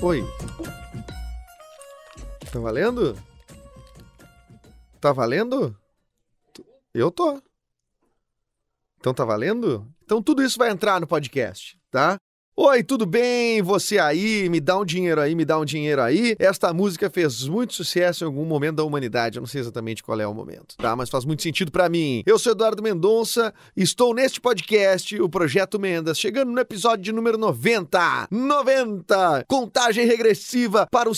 Oi. Tá valendo? Tá valendo? Eu tô. Então tá valendo? Então tudo isso vai entrar no podcast, tá? Oi, tudo bem? Você aí, me dá um dinheiro aí, me dá um dinheiro aí. Esta música fez muito sucesso em algum momento da humanidade. Eu não sei exatamente qual é o momento, tá? Mas faz muito sentido pra mim. Eu sou Eduardo Mendonça, estou neste podcast, o Projeto Mendas, chegando no episódio de número 90. 90! Contagem regressiva para o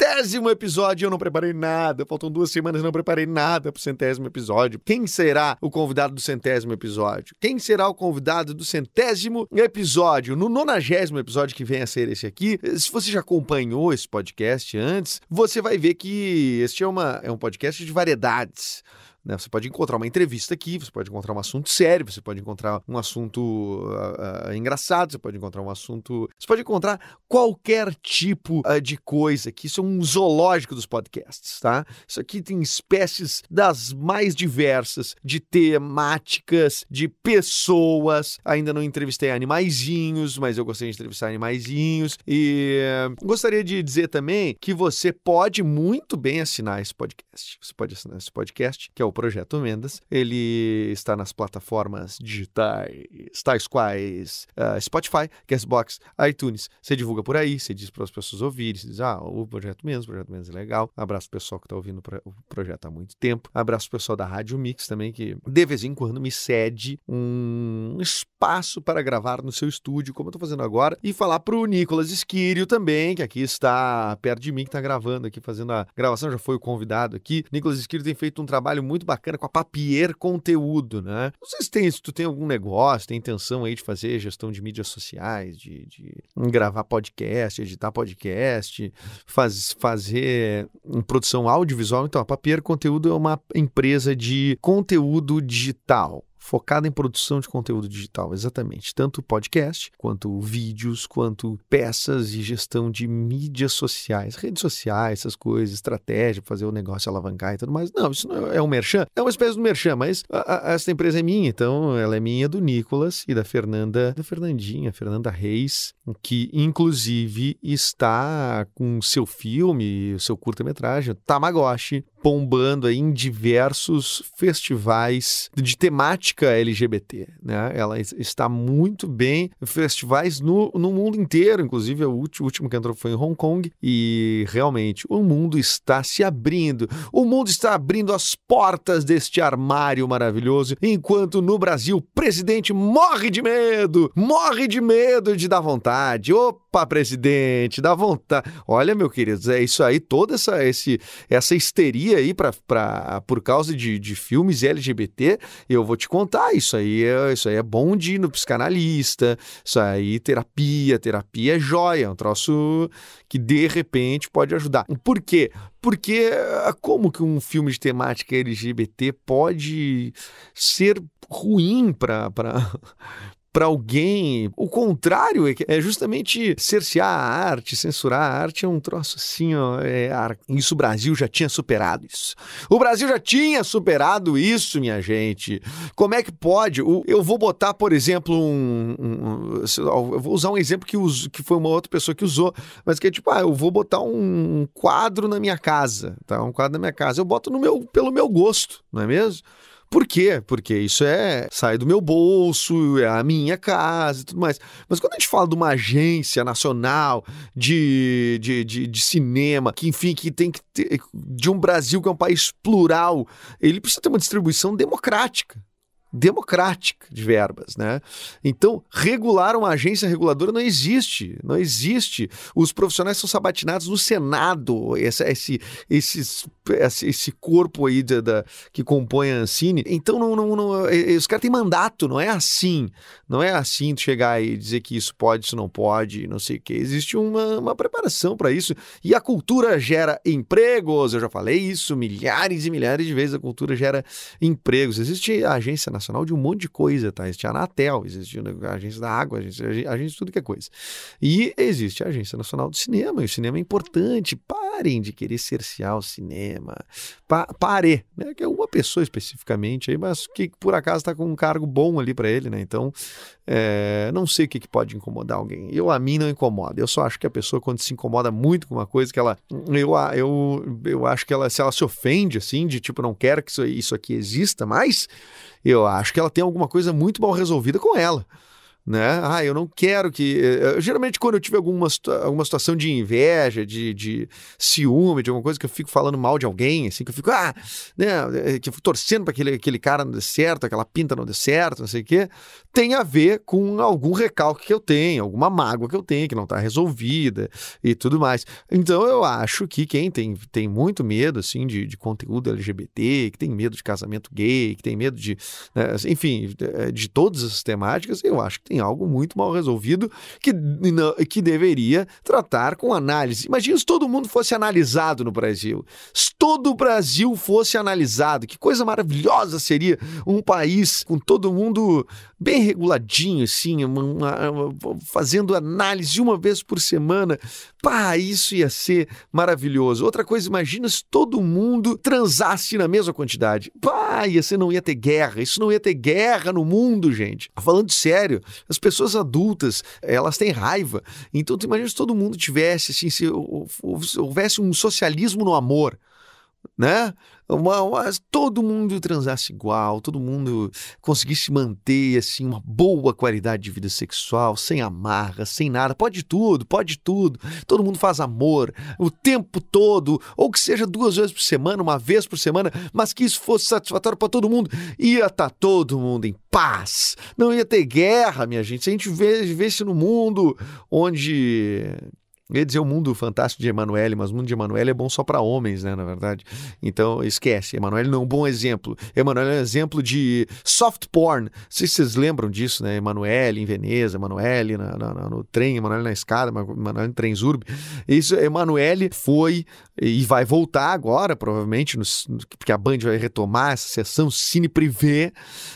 centésimo episódio. Eu não preparei nada. Faltam duas semanas não preparei nada pro centésimo episódio. Quem será o convidado do centésimo episódio? Quem será o convidado do centésimo episódio? No nonagésimo episódio que vem a ser esse aqui, se você já acompanhou esse podcast antes, você vai ver que este é, uma, é um podcast de variedades. Né? Você pode encontrar uma entrevista aqui, você pode encontrar um assunto sério, você pode encontrar um assunto ah, ah, engraçado, você pode encontrar um assunto. Você pode encontrar qualquer tipo ah, de coisa aqui. Isso é um zoológico dos podcasts, tá? Isso aqui tem espécies das mais diversas, de temáticas, de pessoas. Ainda não entrevistei animaizinhos, mas eu gostaria de entrevistar animaizinhos. E eh, gostaria de dizer também que você pode muito bem assinar esse podcast. Você pode assinar esse podcast, que é o Projeto Mendas. Ele está nas plataformas digitais, tais quais ah, Spotify, Castbox, iTunes. Você divulga por aí, você diz para as pessoas ouvirem, você diz, ah, o Projeto Mendas, o Projeto Mendas é legal. Abraço o pessoal que está ouvindo o pro- o projeto há muito tempo. Abraço o pessoal da Rádio Mix também, que de vez em quando me cede um espaço para gravar no seu estúdio, como eu estou fazendo agora, e falar pro Nicolas Esquírio também, que aqui está perto de mim, que está gravando aqui, fazendo a gravação, já foi o convidado aqui. Nicolas Esquírio tem feito um trabalho muito bacana com a Papier Conteúdo, né? Não sei se, tem, se tu tem algum negócio, tem intenção aí de fazer gestão de mídias sociais, de, de gravar podcast, editar podcast, faz, fazer em produção audiovisual. Então, a Papier Conteúdo é uma empresa de conteúdo digital. Focada em produção de conteúdo digital, exatamente. Tanto podcast, quanto vídeos, quanto peças e gestão de mídias sociais, redes sociais, essas coisas, estratégia fazer o negócio alavancar e tudo mais. Não, isso não é é um merchan, é uma espécie de merchan, mas a- a- essa empresa é minha, então ela é minha, do Nicolas e da Fernanda, da Fernandinha, Fernanda Reis, que inclusive está com seu filme, seu curta-metragem, Tamagotchi, bombando aí em diversos festivais de temática LGBT, né? Ela es- está muito bem, festivais no, no mundo inteiro, inclusive o último, o último que entrou foi em Hong Kong e realmente o mundo está se abrindo, o mundo está abrindo as portas deste armário maravilhoso, enquanto no Brasil o presidente morre de medo, morre de medo de dar vontade. Opa, presidente, dá vontade. Olha, meu querido, é isso aí, toda essa, esse, essa histeria aí pra, pra, por causa de, de filmes LGBT, eu vou te contar, isso aí, é, isso aí é bom de ir no psicanalista, isso aí, terapia, terapia é joia, é um troço que de repente pode ajudar. Por quê? Porque ah, como que um filme de temática LGBT pode ser ruim para para alguém. O contrário é, é justamente cercear a arte, censurar a arte é um troço assim, ó. é isso o Brasil já tinha superado isso. O Brasil já tinha superado isso, minha gente. Como é que pode? Eu vou botar, por exemplo, um. um- eu vou usar um exemplo que, us- que foi uma outra pessoa que usou, mas que é tipo, ah, eu vou botar um quadro na minha casa, tá? Um quadro na minha casa. Eu boto no meu, pelo meu gosto, não é mesmo? Por quê? Porque isso é sai do meu bolso, é a minha casa e tudo mais. Mas quando a gente fala de uma agência nacional de, de, de, de cinema, que enfim, que tem que ter, de um Brasil que é um país plural, ele precisa ter uma distribuição democrática. Democrática de verbas, né? Então, regular uma agência reguladora não existe, não existe. Os profissionais são sabatinados no Senado, esse, esse, esses, esse corpo aí da, da, que compõe a Ancine. Então, não, não, não, os caras têm mandato, não é assim. Não é assim de chegar e dizer que isso pode, isso não pode, não sei o quê. Existe uma, uma preparação para isso. E a cultura gera empregos, eu já falei isso milhares e milhares de vezes, a cultura gera empregos. Existe a agência nacional de um monte de coisa, tá? Existe a Anatel, existe a agência da água, a agência, agência de tudo que é coisa. E existe a Agência Nacional do Cinema, e o cinema é importante. Parem de querer cercear o cinema. Pa pare, né? Que é uma pessoa especificamente aí, mas que por acaso está com um cargo bom ali para ele, né? Então, é, não sei o que, que pode incomodar alguém. Eu, a mim, não incomoda. Eu só acho que a pessoa, quando se incomoda muito com uma coisa, que ela. Eu, eu, eu acho que ela, se ela se ofende, assim, de tipo, não quero que isso, isso aqui exista mais, eu acho que ela tem alguma coisa muito mal resolvida com ela né? Ah, eu não quero que. Eh, eh, geralmente, quando eu tive alguma, alguma situação de inveja, de, de ciúme, de alguma coisa que eu fico falando mal de alguém, assim, que eu fico, ah, né? Eh, que eu fico torcendo para aquele, aquele cara não dê certo, aquela pinta não dê certo, não sei o quê, tem a ver com algum recalque que eu tenho, alguma mágoa que eu tenho, que não está resolvida e tudo mais. Então, eu acho que quem tem, tem muito medo, assim, de, de conteúdo LGBT, que tem medo de casamento gay, que tem medo de. Né, enfim, de, todas as temáticas, eu acho que tem algo muito mal resolvido que, que deveria tratar com análise. Imagina se todo mundo fosse analisado no Brasil. Se todo o Brasil fosse analisado, que coisa maravilhosa seria um país com todo mundo bem reguladinho, assim, uma, uma, fazendo análise uma vez por semana. Pá, isso ia ser maravilhoso. Outra coisa, imagina se todo mundo transasse na mesma quantidade. Pá, ia ser, não ia ter guerra. Isso não ia ter guerra no mundo, gente. Falando sério, as pessoas adultas, elas têm raiva. Então, tu imagina se todo mundo tivesse, assim, se houvesse um socialismo no amor né? Uma, uma, todo mundo transasse igual, todo mundo conseguisse manter assim uma boa qualidade de vida sexual, sem amarra, sem nada, pode tudo, pode tudo. Todo mundo faz amor o tempo todo, ou que seja duas vezes por semana, uma vez por semana, mas que isso fosse satisfatório para todo mundo, ia estar tá todo mundo em paz. Não ia ter guerra, minha gente. Se a gente vivesse no mundo onde eu ia dizer o mundo fantástico de Emanuele, mas o mundo de Emanuele é bom só para homens, né, na verdade. Então, esquece. Emanuele não é um bom exemplo. Emanuele é um exemplo de soft porn. Não sei se vocês lembram disso, né? Emanuele em Veneza, Emanuele na, na, no trem, Emanuele na escada, Emanuele no Transurb. Isso, Emanuele foi e vai voltar agora, provavelmente, no, porque a Band vai retomar essa sessão Cine Privé.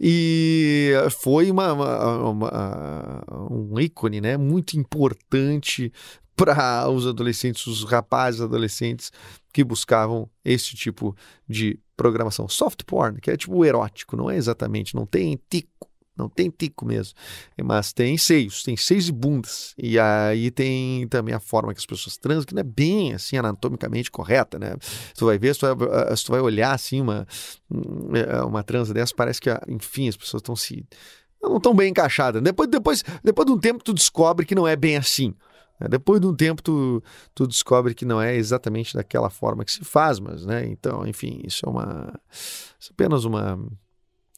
E foi uma, uma, uma, um ícone, né? Muito importante para os adolescentes, os rapazes adolescentes que buscavam esse tipo de programação. Soft porn, que é tipo erótico, não é exatamente, não tem tico, não tem tico mesmo, mas tem seios, tem seios e bundas. E aí tem também a forma que as pessoas transam, que não é bem assim anatomicamente correta, né? Tu vai ver, se tu vai, eh, se tu vai olhar assim uma, eh, uma transa dessa, parece que, enfim, as pessoas estão se não estão bem encaixadas. Depois, depois, depois de um tempo tu descobre que não é bem assim. Né? Depois de um tempo, tu, tu descobre que não é exatamente daquela forma que se faz, mas, né? Então, enfim, isso é uma. Isso é apenas uma.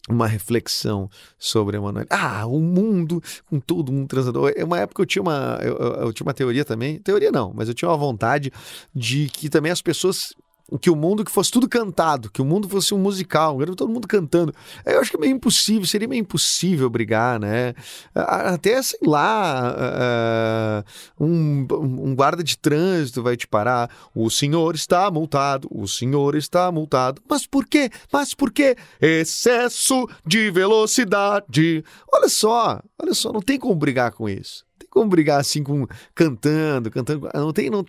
Uma reflexão sobre Emanuel. Ah, o mundo com todo mundo transador. É uma época eu tinha uma, eu, eu, eu tinha uma teoria também. Teoria não, mas eu tinha uma vontade de que também as pessoas que o mundo que fosse tudo cantado, que o mundo fosse um musical, todo mundo cantando. Eu acho que é meio impossível, seria meio impossível brigar, né? Até, sei lá, um, um guarda de trânsito vai te parar. O senhor está multado, o senhor está multado. Mas por quê? Mas por quê? Excesso de velocidade. Olha só, olha só, não tem como brigar com isso como brigar assim com cantando, cantando. Não tem, não.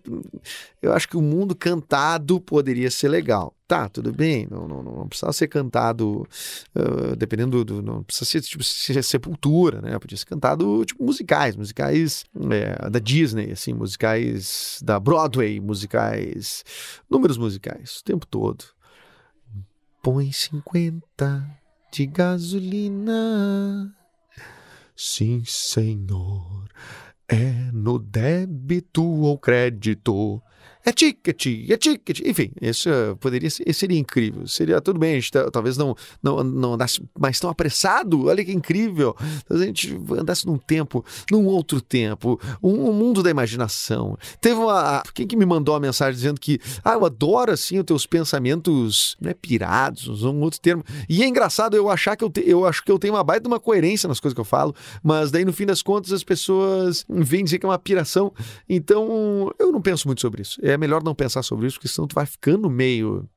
Eu acho que o mundo cantado poderia ser legal. Tá, tudo bem, não, não, não precisa ser cantado, uh, dependendo do. Não precisa ser tipo sepultura, né? Podia ser cantado tipo musicais, musicais é, da Disney, assim, musicais da Broadway, musicais. números musicais, o tempo todo. Põe 50 de gasolina Sim, senhor. É no débito ou crédito? É ticket, é ticket. Enfim, isso eh, poderia ser, seria incrível. Seria tudo bem, a gente tá- talvez não, não, não andasse mais tão apressado. Olha que incrível. Talvez a gente andasse num tempo, num outro tempo, um, um mundo da imaginação. Teve uma. Quem que me mandou uma mensagem dizendo que, ah, eu adoro assim os teus pensamentos, não é pirados, um outro termo. E é engraçado eu achar que eu, te- eu acho que eu tenho uma baita de uma coerência nas coisas que eu falo, mas daí no fim das contas as pessoas vêm dizer que é uma piração. Então eu não penso muito sobre isso. É melhor não pensar sobre isso, porque senão tu vai ficando meio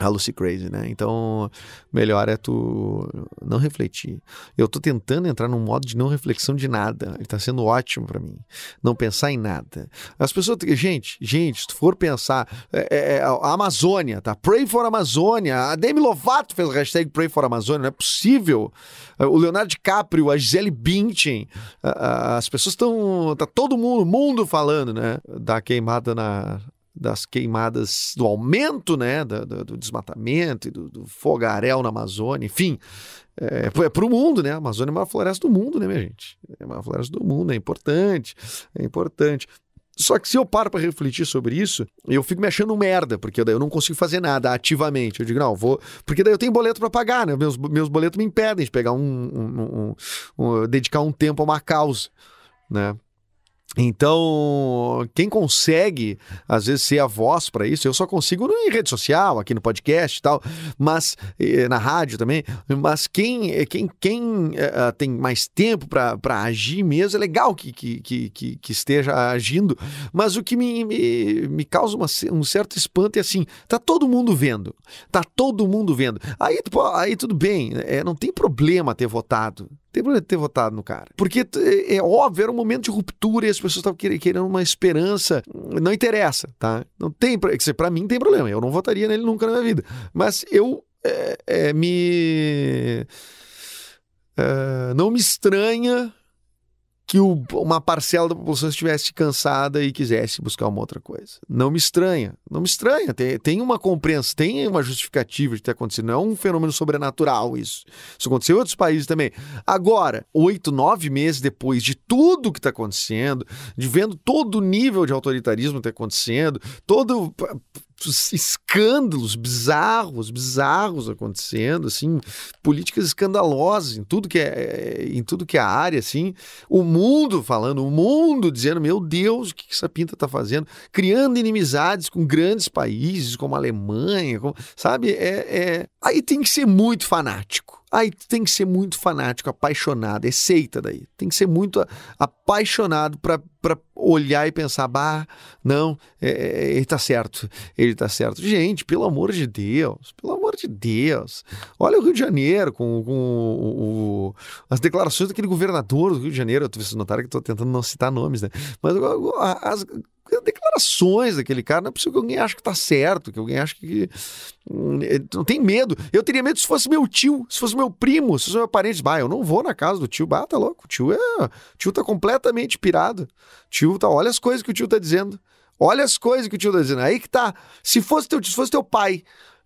a Lucy Crazy, né? Então, melhor é tu não refletir. Eu tô tentando entrar num modo de não reflexão de nada. Ele tá sendo ótimo pra mim. Não pensar em nada. As pessoas, gente, gente, se tu for pensar, é, é, a Amazônia, tá? Pray for Amazônia. A Demi Lovato fez a hashtag Pray for Amazônia. Não é possível. O Leonardo DiCaprio, a Gisele Bündchen, as pessoas estão, tá todo mundo, mundo falando, né? Da queimada na das queimadas, do aumento né, da- da- do, desmatamento e do, do fogaréu na Amazônia, enfim, é, é para o mundo, né? A Amazônia é uma floresta do mundo, né, minha gente? É uma floresta do mundo, é importante, é importante. Só que se eu paro para refletir sobre isso, eu fico me achando merda, porque daí eu não consigo fazer nada ativamente. Eu digo, não, vou. Porque daí eu tenho boleto para pagar, né? Meus, meus boletos me impedem de pegar um, um- um- um- dedicar um tempo a uma causa, né? Então, quem consegue, às vezes, ser a voz para isso, eu só consigo em rede social, aqui no podcast e tal, mas na rádio também. Mas quem, quem, quem ah, tem mais tempo para agir mesmo, é legal que, que, que, que, esteja agindo. Mas o que me, me, me causa uma um certo espanto é assim: tá todo mundo vendo, tá todo mundo vendo. Aí, aí tudo bem, eh, não tem problema ter votado. Tem problema ter votado no cara. Porque é, é óbvio, era um momento de ruptura e as pessoas estavam quer- querendo uma esperança. Não interessa, tá? Não tem. Pra mim tem problema. Eu não votaria nele nunca na minha vida. Mas eu é, é, me. é, não me estranha que o- uma parcela da população estivesse cansada e quisesse buscar uma outra coisa. Não me estranha. Não me estranha. Tem, tem uma compreensão, tem uma justificativa de ter acontecido. Não é um fenômeno sobrenatural isso. Isso aconteceu em outros países também. Agora, oito, nove meses depois de tudo que está acontecendo, de vendo todo o nível de autoritarismo que está acontecendo, todo escândalos bizarros, bizarros acontecendo, assim, políticas escandalosas em tudo que é, em tudo que é área, assim, o mundo falando, o mundo dizendo, meu Deus, o que essa pinta está fazendo? Criando inimizades com grandes países como a Alemanha, com- sabe? É, é- Aí tem que ser muito fanático. Aí tem que ser muito fanático, apaixonado, é seita daí. Tem que ser muito apaixonado para olhar e pensar, bah, não, é, é, ele tá certo, ele tá certo. Gente, pelo amor de Deus, pelo amor de Deus. Olha o Rio de Janeiro com, com o- o- as declarações daquele governador do Rio de Janeiro. Vocês notaram que tô tentando não citar nomes, né? Mas as declarações daquele cara, não é possível que alguém ache que tá certo, que alguém ache que. hum, eh, Não tem medo. Eu teria medo se fosse meu tio, se fosse meu primo, se fosse meu parente. Bah, eu não vou na casa do tio. Bah, tá louco. O tio é. O tio tá completamente pirado. Tio tá. Olha as coisas que o tio tá dizendo. Olha as coisas que o tio tá dizendo. Aí que tá. Se fosse teu, se fosse teu pai.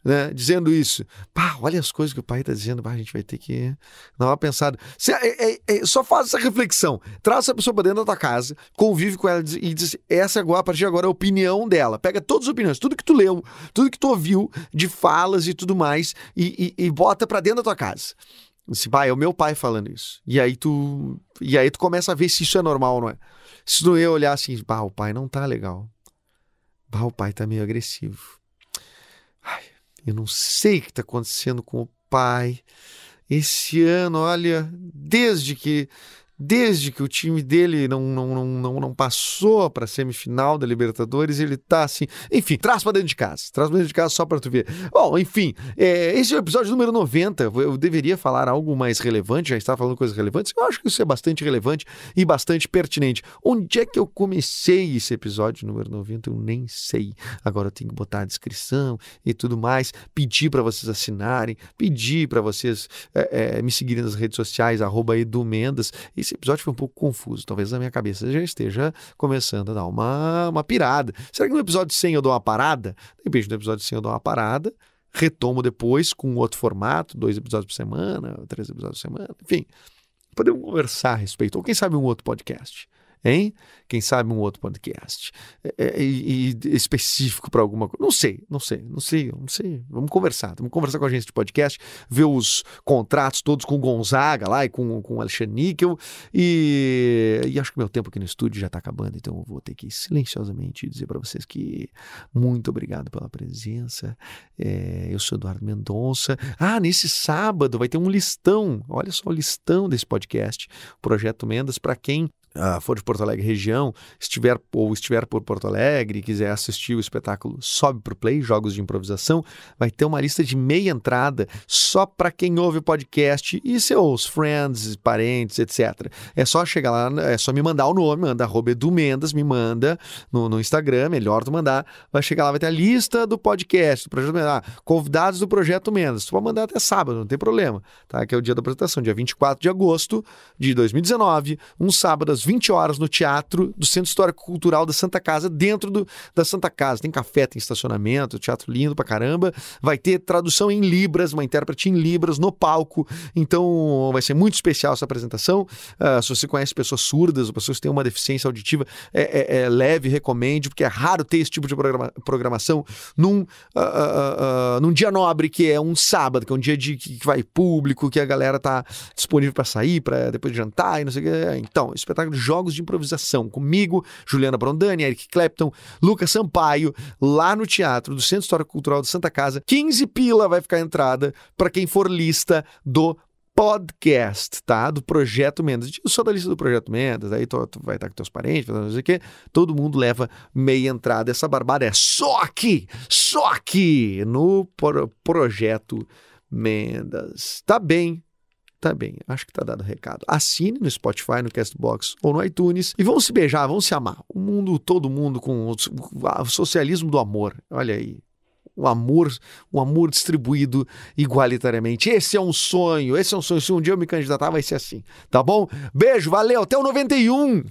Né, dizendo isso. Pá, olha as coisas que o pai tá dizendo. Bah, a gente vai ter que dar uma pensada. É- é- é- só faz essa reflexão. Traz essa pessoa pra dentro da tua casa, convive com ela e diz: essa agora, a partir de agora, é a opinião dela. Pega todas as opiniões, tudo que tu leu, tudo que tu ouviu de falas e tudo mais, e, e- e bota pra dentro da tua casa. Assim, pai, é o meu pai falando isso. E aí tu. E aí tu começa a ver se isso é normal ou não é. Se tu ia olhar assim, bah, o pai não tá legal. Bah, o pai tá meio agressivo. Ai, eu não sei o que tá acontecendo com o pai. Esse ano, olha, desde que desde que o time dele não, não, não, não, não passou para a semifinal da Libertadores, ele tá assim. Enfim, traz para dentro de casa. Traz para dentro de casa só para tu ver. Bom, enfim, é, esse é o episódio número 90. Eu deveria falar algo mais relevante, já estava falando coisas relevantes. Eu acho que isso é bastante relevante e bastante pertinente. Onde é que eu comecei esse episódio número 90? Eu nem sei. Agora eu tenho que botar a descrição e tudo mais, pedir para vocês assinarem, pedir para vocês é, é, me seguirem nas redes sociais, arroba Edu Mendas. Esse episódio foi um pouco confuso, talvez na minha cabeça já esteja começando a dar uma, uma pirada. Será que no episódio 100 eu dou uma parada? De repente no episódio 100 eu dou uma parada, retomo depois com outro formato, dois episódios por semana, três episódios por semana, enfim. Podemos conversar a respeito, ou quem sabe um outro podcast. Hein? Quem sabe um outro podcast é, e, e específico para alguma coisa. Não sei, não sei, não sei, não sei. Vamos conversar, vamos conversar com a agência de podcast, ver os contratos todos com o Gonzaga lá e com, com o Alexandre Níquel. E, e acho que meu tempo aqui no estúdio já está acabando, então eu vou ter que silenciosamente dizer para vocês que muito obrigado pela presença. É, eu sou Eduardo Mendonça. Ah, nesse sábado vai ter um listão. Olha só o listão desse podcast, Projeto Mendas, para quem uh, for de Porto Alegre região, estiver ou estiver por Porto Alegre e quiser assistir o espetáculo Sobe pro Play, Jogos de Improvisação, vai ter uma lista de meia entrada só para quem ouve o podcast e seus friends, parentes, etc. É só chegar lá, é só me mandar o nome, manda arroba Edu Mendes, me manda no, no Instagram, melhor tu mandar, vai chegar lá, vai ter a lista do podcast, do Projeto Mendes, ah, convidados do Projeto Mendes, tu pode mandar até sábado, não tem problema, tá? Que é o dia da apresentação, dia 24 de agosto de 2019, um sábado às 20 horas no teatro do Centro Histórico Cultural da Santa Casa, dentro do, da Santa Casa. Tem café, tem estacionamento, teatro lindo pra caramba. Vai ter tradução em Libras, uma intérprete em Libras no palco. Então vai ser muito especial essa apresentação. Uh, se você conhece pessoas surdas ou pessoas que têm uma deficiência auditiva, é, é, é leve, recomende, porque é raro ter esse tipo de programa, programação num, uh, uh, num dia nobre, que é um sábado, que é um dia de, que vai público, que a galera tá disponível para sair, para depois de jantar e não sei o que. Então, espetáculo jogos de improvisação comigo, Juliana Brondani, Eric Clapton, Lucas Sampaio, lá no Teatro do Centro Histórico Cultural de Santa Casa. 15 pila vai ficar a entrada para quem for lista do podcast, tá? Do Projeto Mendes. Eu sou da lista do Projeto Mendes, aí tu, tu vai estar com teus parentes, não sei o quê. Todo mundo leva meia entrada. Essa barbada é só aqui, só aqui, no pro Projeto Mendes. Tá bem, Tá bem, acho que tá dado o recado. Assine no Spotify, no Castbox ou no iTunes e vamos se beijar, vamos se amar. O mundo, todo mundo com o socialismo do amor. Olha aí. O amor, o amor distribuído igualitariamente. Esse é um sonho, esse é um sonho. Se um dia eu me candidatar, vai ser assim. Tá bom? Beijo, valeu, até o 91!